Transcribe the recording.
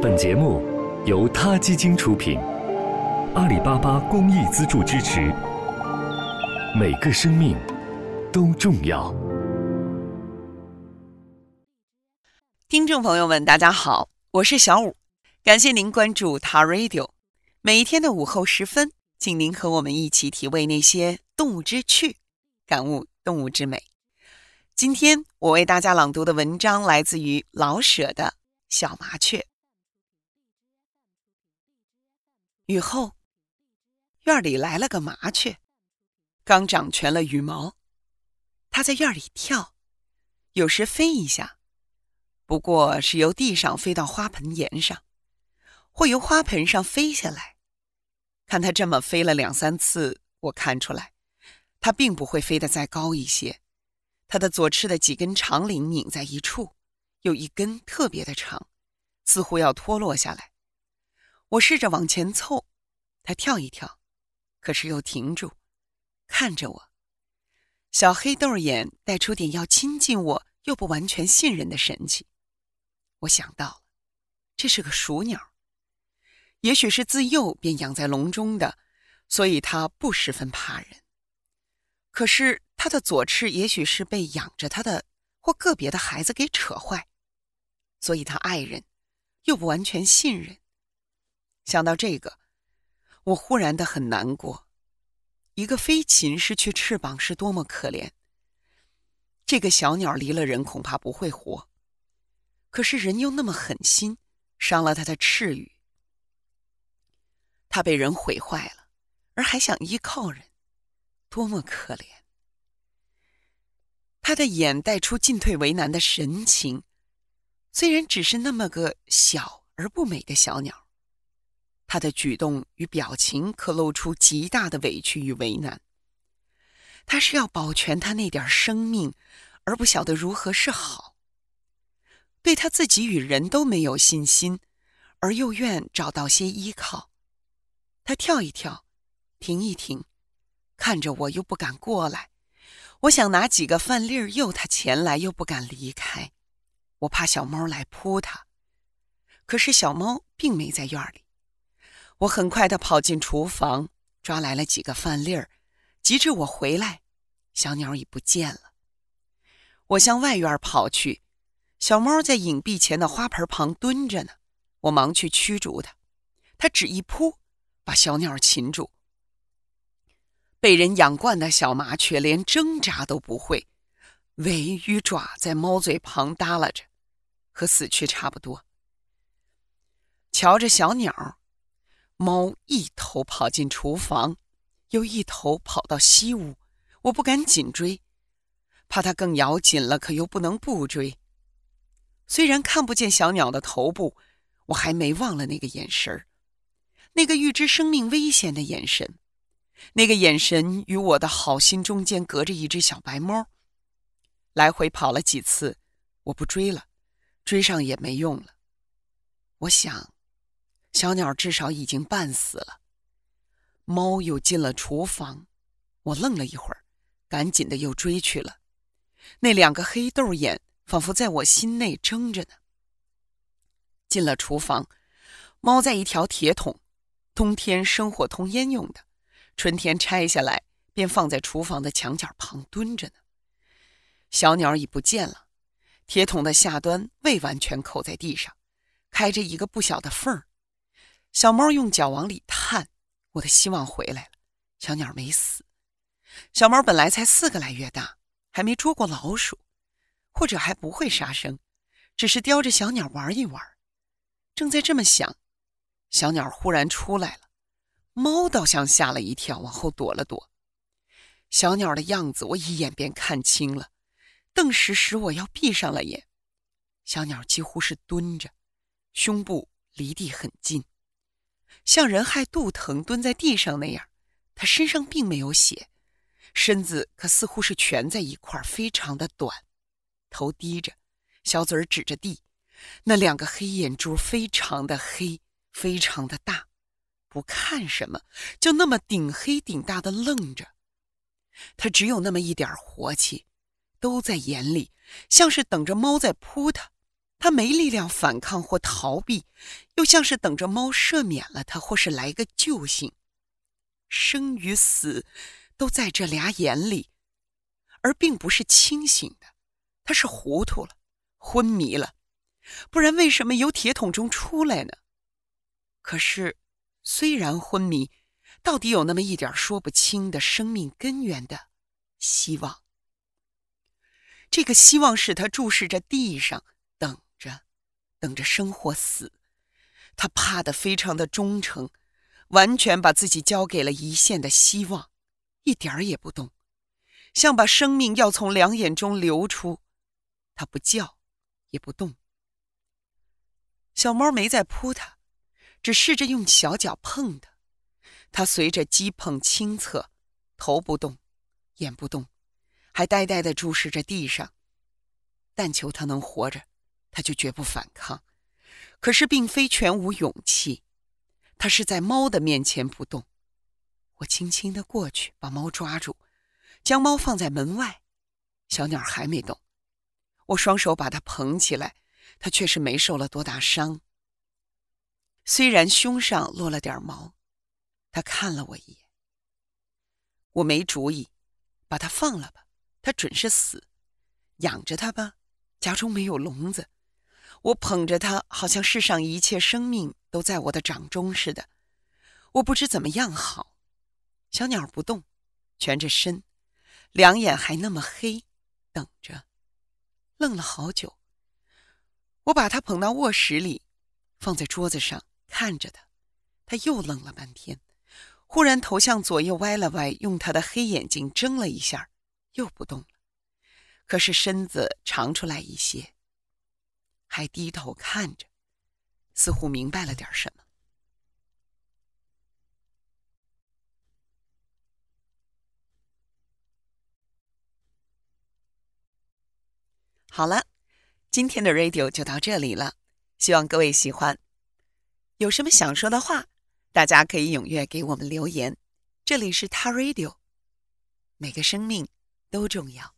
本节目由他基金出品，阿里巴巴公益资助支持。每个生命都重要。听众朋友们，大家好，我是小五，感谢您关注他 Radio。每一天的午后时分，请您和我们一起体味那些动物之趣，感悟动物之美。今天我为大家朗读的文章来自于老舍的《小麻雀》。雨后，院里来了个麻雀，刚长全了羽毛。它在院里跳，有时飞一下，不过是由地上飞到花盆沿上，或由花盆上飞下来。看它这么飞了两三次，我看出来，它并不会飞得再高一些。它的左翅的几根长翎拧在一处，有一根特别的长，似乎要脱落下来。我试着往前凑，它跳一跳，可是又停住，看着我。小黑豆眼带出点要亲近我又不完全信任的神气。我想到了，这是个熟鸟，也许是自幼便养在笼中的，所以它不十分怕人。可是。他的左翅也许是被养着他的或个别的孩子给扯坏，所以他爱人，又不完全信任。想到这个，我忽然的很难过。一个飞禽失去翅膀是多么可怜。这个小鸟离了人恐怕不会活，可是人又那么狠心，伤了他的翅羽，他被人毁坏了，而还想依靠人，多么可怜。他的眼带出进退为难的神情，虽然只是那么个小而不美的小鸟，他的举动与表情可露出极大的委屈与为难。他是要保全他那点生命，而不晓得如何是好。对他自己与人都没有信心，而又愿找到些依靠。他跳一跳，停一停，看着我，又不敢过来。我想拿几个饭粒诱他前来，又不敢离开，我怕小猫来扑他。可是小猫并没在院里。我很快的跑进厨房，抓来了几个饭粒儿。及至我回来，小鸟已不见了。我向外院跑去，小猫在影壁前的花盆旁蹲着呢。我忙去驱逐它，它只一扑，把小鸟擒住。被人养惯的小麻雀连挣扎都不会，尾与爪在猫嘴旁耷拉着，和死去差不多。瞧着小鸟，猫一头跑进厨房，又一头跑到西屋。我不敢紧追，怕它更咬紧了，可又不能不追。虽然看不见小鸟的头部，我还没忘了那个眼神儿，那个预知生命危险的眼神。那个眼神与我的好心中间隔着一只小白猫，来回跑了几次，我不追了，追上也没用了。我想，小鸟至少已经半死了。猫又进了厨房，我愣了一会儿，赶紧的又追去了。那两个黑豆眼仿佛在我心内睁着呢。进了厨房，猫在一条铁桶，冬天生火通烟用的。春天拆下来，便放在厨房的墙角旁蹲着呢。小鸟已不见了，铁桶的下端未完全扣在地上，开着一个不小的缝儿。小猫用脚往里探，我的希望回来了，小鸟没死。小猫本来才四个来月大，还没捉过老鼠，或者还不会杀生，只是叼着小鸟玩一玩。正在这么想，小鸟忽然出来了。猫倒像吓了一跳，往后躲了躲。小鸟的样子我一眼便看清了，顿时使我要闭上了眼。小鸟几乎是蹲着，胸部离地很近，像人害肚疼蹲在地上那样。他身上并没有血，身子可似乎是蜷在一块，非常的短，头低着，小嘴指着地，那两个黑眼珠非常的黑，非常的大。不看什么，就那么顶黑顶大的愣着。他只有那么一点活气，都在眼里，像是等着猫在扑他。他没力量反抗或逃避，又像是等着猫赦免了他，或是来个救星。生与死都在这俩眼里，而并不是清醒的。他是糊涂了，昏迷了，不然为什么由铁桶中出来呢？可是，虽然昏迷，到底有那么一点说不清的生命根源的希望。这个希望使他注视着地上，着，等着生或死。他怕得非常的忠诚。完全把自己交给了一线的希望，一点儿也不动，像把生命要从两眼中流出。他不叫，也不动。小猫没再扑它，只试着用小脚碰它。它随着击碰轻侧，头不动，眼不动，还呆呆地注视着地上。但求它能活着，他就绝不反抗。可是并非全无勇气。他是在猫的面前不动，我轻轻的过去，把猫抓住，将猫放在门外。小鸟还没动，我双手把它捧起来，它却是没受了多大伤。虽然胸上落了点毛，它看了我一眼。我没主意，把它放了吧，它准是死；养着它吧，家中没有笼子。我捧着它，好像世上一切生命都在我的掌中似的。我不知怎么样好。小鸟不动，蜷着身，两眼还那么黑，等着。愣了好久。我把它捧到卧室里，放在桌子上，看着它。它又愣了半天，忽然头向左右歪了歪，用它的黑眼睛睁了一下，又不动了。可是身子长出来一些。还低头看着，似乎明白了点什么。好了，今天的 radio 就到这里了，希望各位喜欢。有什么想说的话，大家可以踊跃给我们留言。这里是他 radio，每个生命都重要。